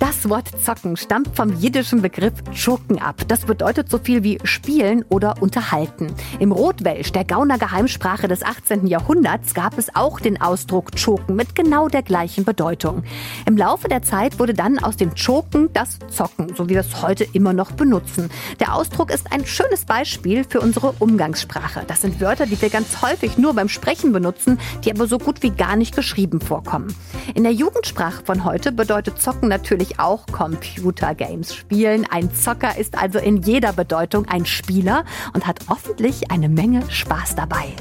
Das Wort zocken stammt vom jiddischen Begriff choken ab. Das bedeutet so viel wie spielen oder unterhalten. Im Rotwelsch, der Gauner Geheimsprache des 18. Jahrhunderts, gab es auch den Ausdruck choken mit genau der gleichen Bedeutung. Im Laufe der Zeit wurde dann aus dem choken das zocken, so wie wir es heute immer noch benutzen. Der Ausdruck ist ein schönes Beispiel für unsere Umgangssprache. Das sind Wörter, die wir ganz häufig nur beim Sprechen benutzen, die aber so gut wie gar nicht geschrieben vorkommen. In der Jugendsprache von heute bedeutet zocken natürlich auch Computergames spielen. Ein Zocker ist also in jeder Bedeutung ein Spieler und hat hoffentlich eine Menge Spaß dabei.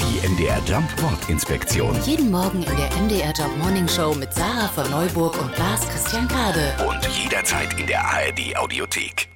Die MDR Jump Wortinspektion. Jeden Morgen in der MDR Job Morning Show mit Sarah von Neuburg und Lars Christian Kade. Und jederzeit in der ARD Audiothek.